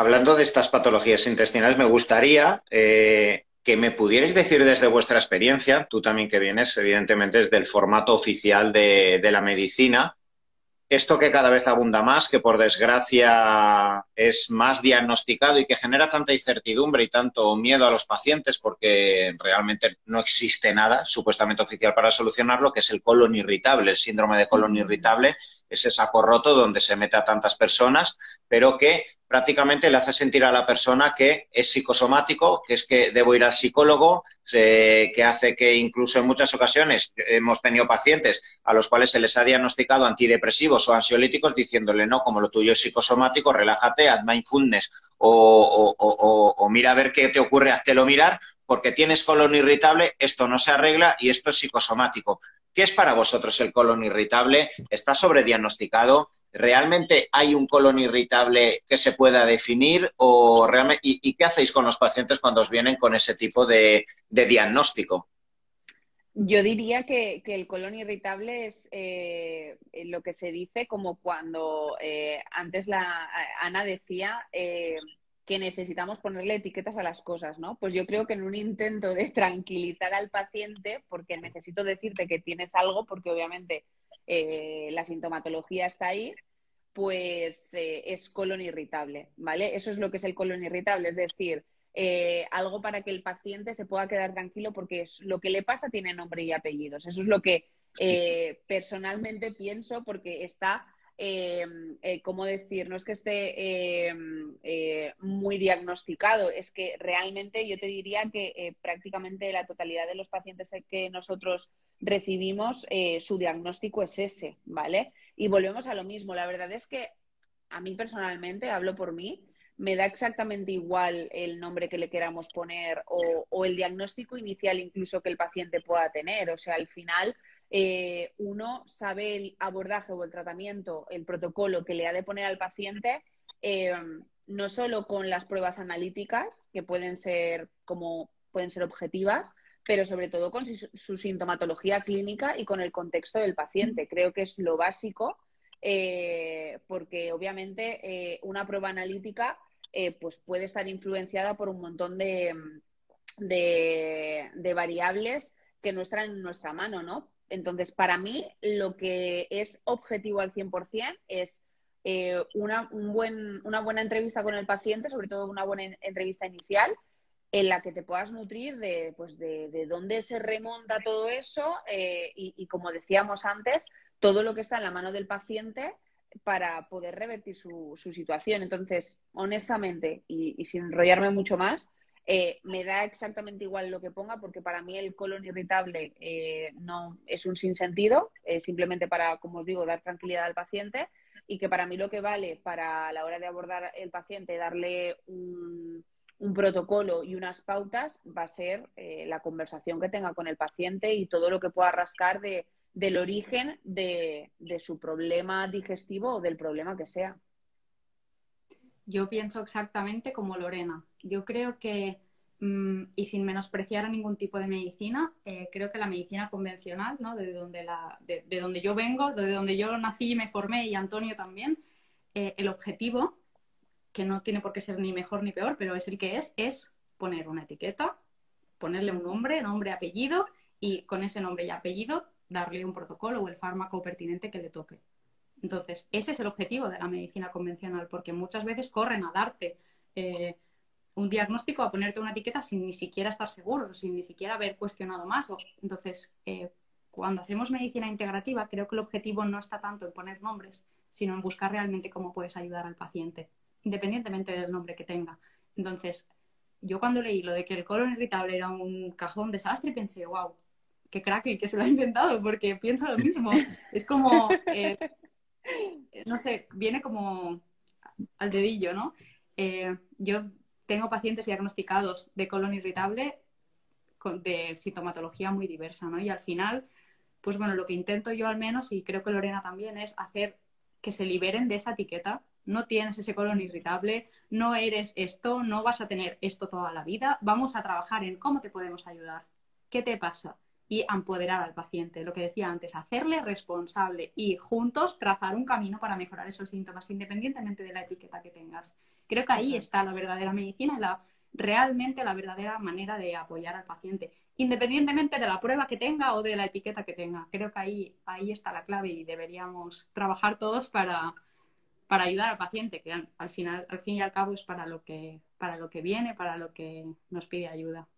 hablando de estas patologías intestinales, me gustaría eh, que me pudierais decir desde vuestra experiencia, tú también que vienes, evidentemente, desde el formato oficial de, de la medicina, esto que cada vez abunda más, que por desgracia es más diagnosticado y que genera tanta incertidumbre y tanto miedo a los pacientes porque realmente no existe nada supuestamente oficial para solucionarlo, que es el colon irritable, el síndrome de colon irritable, ese saco roto donde se mete a tantas personas, pero que prácticamente le hace sentir a la persona que es psicosomático, que es que debo ir al psicólogo, que hace que incluso en muchas ocasiones hemos tenido pacientes a los cuales se les ha diagnosticado antidepresivos o ansiolíticos diciéndole, no, como lo tuyo es psicosomático, relájate, haz mindfulness o, o, mira a ver qué te ocurre, háztelo mirar, porque tienes colon irritable, esto no se arregla y esto es psicosomático. ¿Qué es para vosotros el colon irritable? ¿Está sobrediagnosticado? ¿Realmente hay un colon irritable que se pueda definir? O realmente, y, qué hacéis con los pacientes cuando os vienen con ese tipo de, diagnóstico? Yo diría que, el colon irritable es eh, lo que se dice como cuando eh, antes la Ana decía eh, que necesitamos ponerle etiquetas a las cosas, ¿no? Pues yo creo que en un intento de tranquilizar al paciente, porque necesito decirte que tienes algo, porque obviamente la sintomatología está ahí, pues eh, es colon irritable, ¿vale? Eso es lo que es el colon irritable, es decir, eh, algo para que el paciente se pueda quedar tranquilo porque es, lo que le pasa tiene nombre y apellidos. Eso es lo que eh, personalmente pienso porque está, ¿cómo decir? No es que esté muy diagnosticado, es que realmente yo te diría que prácticamente la totalidad de los pacientes que nosotros recibimos, su diagnóstico es ese, ¿vale? Y volvemos a lo mismo. La verdad es que a mí personalmente, hablo por mí, me da exactamente igual el nombre que le queramos poner o, el diagnóstico inicial incluso que el paciente pueda tener. O sea, al final eh, uno sabe el abordaje o el tratamiento, el protocolo que le ha de poner al paciente, eh, no solo con las pruebas analíticas, que pueden ser como pueden ser objetivas, pero sobre todo con su, sintomatología clínica y con el contexto del paciente. Creo que es lo básico, eh, porque obviamente eh, una prueba analítica eh, pues puede estar influenciada por un montón de, de, variables que no están en nuestra mano, ¿no? Entonces, para mí, lo que es objetivo al 100% es una, un buen, una buena entrevista con el paciente, sobre todo una buena entrevista inicial, en la que te puedas nutrir de, pues de, dónde se remonta todo eso eh, y, como decíamos antes, todo lo que está en la mano del paciente para poder revertir su, situación. Entonces, honestamente, y, sin enrollarme mucho más, eh, me da exactamente igual lo que ponga porque para mí el colon irritable eh, no es un sinsentido, simplemente para, como os digo, dar tranquilidad al paciente y que para mí lo que vale para la hora de abordar el paciente, darle un un protocolo y unas pautas va a ser eh, la conversación que tenga con el paciente y todo lo que pueda rascar de, del origen de, su problema digestivo o del problema que sea. Yo pienso exactamente como Lorena. Yo creo que, mm, y sin menospreciar a ningún tipo de medicina, eh, creo que la medicina convencional, ¿no? de, donde la, de, donde yo vengo, de donde yo nací y me formé, y Antonio también, eh, el objetivo que no tiene por qué ser ni mejor ni peor, pero es el que es, es poner una etiqueta, ponerle un nombre, nombre, apellido, y con ese nombre y apellido darle un protocolo o el fármaco pertinente que le toque. Entonces, ese es el objetivo de la medicina convencional, porque muchas veces corren a darte eh, un diagnóstico, a ponerte una etiqueta sin ni siquiera estar seguro, sin ni siquiera haber cuestionado más. Entonces, eh, cuando hacemos medicina integrativa, creo que el objetivo no está tanto en poner nombres, sino en buscar realmente cómo puedes ayudar al paciente independientemente del nombre que tenga. Entonces, yo cuando leí lo de que el colon irritable era un cajón desastre, pensé, wow, qué crack el que se lo ha inventado, porque pienso lo mismo. Es como, eh, no sé, viene como al dedillo, ¿no? Eh, yo tengo pacientes diagnosticados de colon irritable con, de sintomatología muy diversa, ¿no? Y al final, pues bueno, lo que intento yo al menos, y creo que Lorena también, es hacer que se liberen de esa etiqueta no tienes ese colon irritable, no eres esto, no vas a tener esto toda la vida. Vamos a trabajar en cómo te podemos ayudar, qué te pasa y empoderar al paciente. Lo que decía antes, hacerle responsable y juntos trazar un camino para mejorar esos síntomas, independientemente de la etiqueta que tengas. Creo que ahí está la verdadera medicina, la, realmente la verdadera manera de apoyar al paciente, independientemente de la prueba que tenga o de la etiqueta que tenga. Creo que ahí, ahí está la clave y deberíamos trabajar todos para, para ayudar al paciente, que al final, al fin y al cabo es para lo que, para lo que viene, para lo que nos pide ayuda.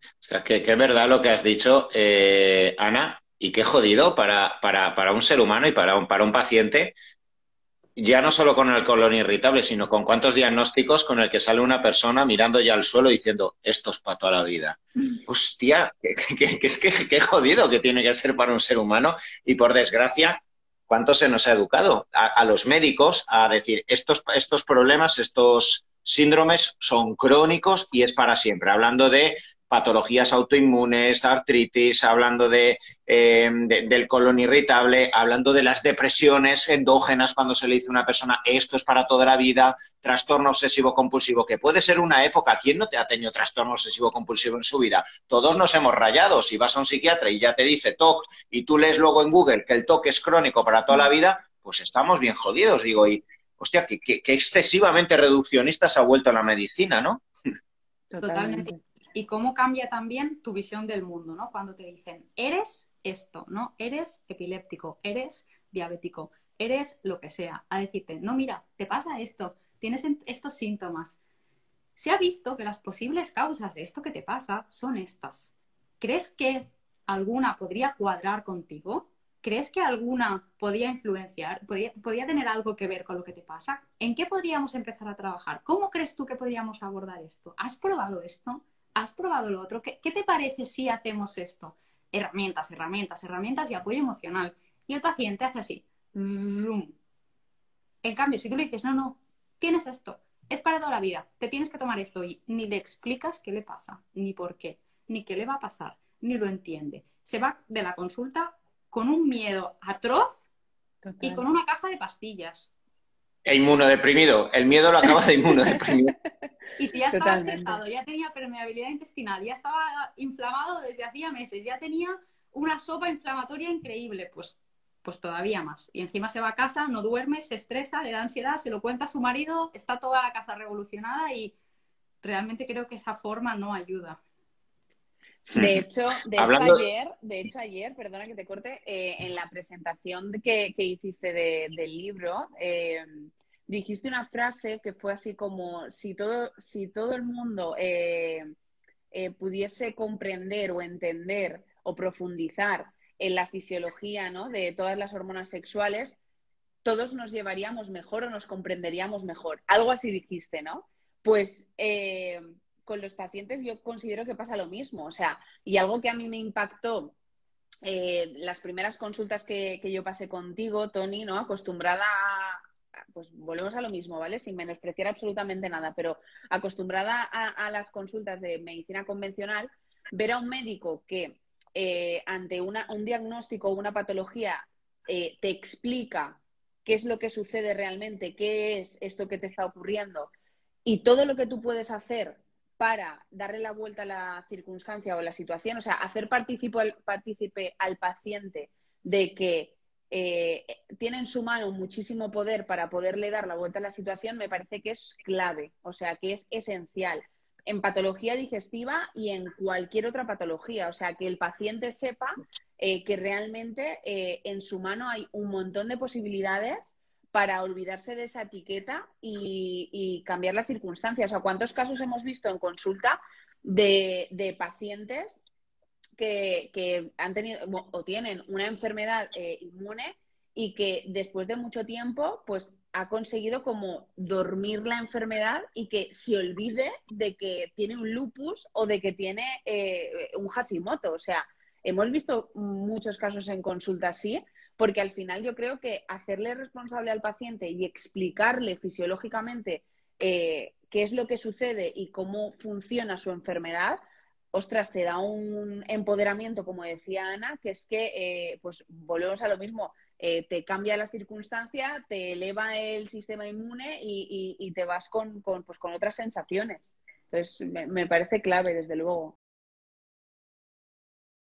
O sea, que, es verdad lo que has dicho, eh, Ana, y qué jodido para, para, para, un ser humano y para un, para un paciente, ya no solo con el colon irritable, sino con cuántos diagnósticos con el que sale una persona mirando ya al suelo diciendo, esto es para toda la vida. Mm. Hostia, que, es que qué jodido que tiene que ser para un ser humano y por desgracia, ¿cuánto se nos ha educado a, a los médicos a decir, estos, estos problemas, estos síndromes son crónicos y es para siempre? Hablando de patologías autoinmunes, artritis, hablando de, eh, del colon irritable, hablando de las depresiones endógenas cuando se le dice a una persona esto es para toda la vida, trastorno obsesivo compulsivo, que puede ser una época, ¿quién no te ha tenido trastorno obsesivo compulsivo en su vida? Todos nos hemos rayado, si vas a un psiquiatra y ya te dice TOC y tú lees luego en Google que el TOC es crónico para toda la vida, pues estamos bien jodidos, digo, y hostia, que, excesivamente reduccionista se ha vuelto la medicina, ¿no? Totalmente y cómo cambia también tu visión del mundo, ¿no? Cuando te dicen, eres esto, ¿no? Eres epiléptico, eres diabético, eres lo que sea. A decirte, no, mira, te pasa esto, tienes estos síntomas. Se ha visto que las posibles causas de esto que te pasa son estas. ¿Crees que alguna podría cuadrar contigo? ¿Crees que alguna podía influenciar, podía, podía, tener algo que ver con lo que te pasa? ¿En qué podríamos empezar a trabajar? ¿Cómo crees tú que podríamos abordar esto? ¿Has probado esto? ¿Has probado lo otro? ¿Qué, te parece si hacemos esto? Herramientas, herramientas, herramientas y apoyo emocional. Y el paciente hace así. En cambio, si tú le dices, no, no, tienes esto, es para toda la vida, te tienes que tomar esto y ni le explicas qué le pasa, ni por qué, ni qué le va a pasar, ni lo entiende. Se va de la consulta con un miedo atroz y con una caja de pastillas. E inmunodeprimido. El miedo lo acaba de inmunodeprimido. Y si ya estaba estresado, ya tenía permeabilidad intestinal, ya estaba inflamado desde hacía meses, ya tenía una sopa inflamatoria increíble, pues, pues todavía más. Y encima se va a casa, no duerme, se estresa, le da ansiedad, se lo cuenta a su marido, está toda la casa revolucionada y realmente creo que esa forma no ayuda. De hecho, de ayer, de hecho ayer, perdona que te corte, eh, en la presentación que, que hiciste del libro, eh, dijiste una frase que fue así como si todo, si todo el mundo eh, eh, pudiese comprender o entender o profundizar en la fisiología ¿no? de todas las hormonas sexuales, todos nos llevaríamos mejor o nos comprenderíamos mejor. Algo así dijiste, ¿no? Pues eh, con los pacientes yo considero que pasa lo mismo. O sea, y algo que a mí me impactó las primeras consultas que, que, yo pasé contigo, Tony, ¿no? Acostumbrada a, pues volvemos a lo mismo, ¿vale? Sin menospreciar absolutamente nada, pero acostumbrada a, las consultas de medicina convencional, ver a un médico que eh, ante una, un diagnóstico o una patología eh, te explica qué es lo que sucede realmente, qué es esto que te está ocurriendo y todo lo que tú puedes hacer para darle la vuelta a la circunstancia o la situación, o sea, hacer partícipe al paciente de que eh, tiene en su mano muchísimo poder para poderle dar la vuelta a la situación, me parece que es clave, o sea, que es esencial en patología digestiva y en cualquier otra patología. O sea, que el paciente sepa eh, que realmente eh, en su mano hay un montón de posibilidades para olvidarse de esa etiqueta y, cambiar la circunstancia. O sea, ¿cuántos casos hemos visto en consulta de, de pacientes que, han tenido o tienen una enfermedad eh, inmune y que después de mucho tiempo, pues ha conseguido como dormir la enfermedad y que se olvide de que tiene un lupus o de que tiene eh, un Hashimoto. O sea, hemos visto muchos casos en consulta así, porque al final yo creo que hacerle responsable al paciente y explicarle fisiológicamente eh, qué es lo que sucede y cómo funciona su enfermedad, ostras, te da un empoderamiento, como decía Ana, que es que, eh, pues volvemos a lo mismo, eh, te cambia la circunstancia, te eleva el sistema inmune y, te vas con, pues, con otras sensaciones. Entonces, me, parece clave, desde luego.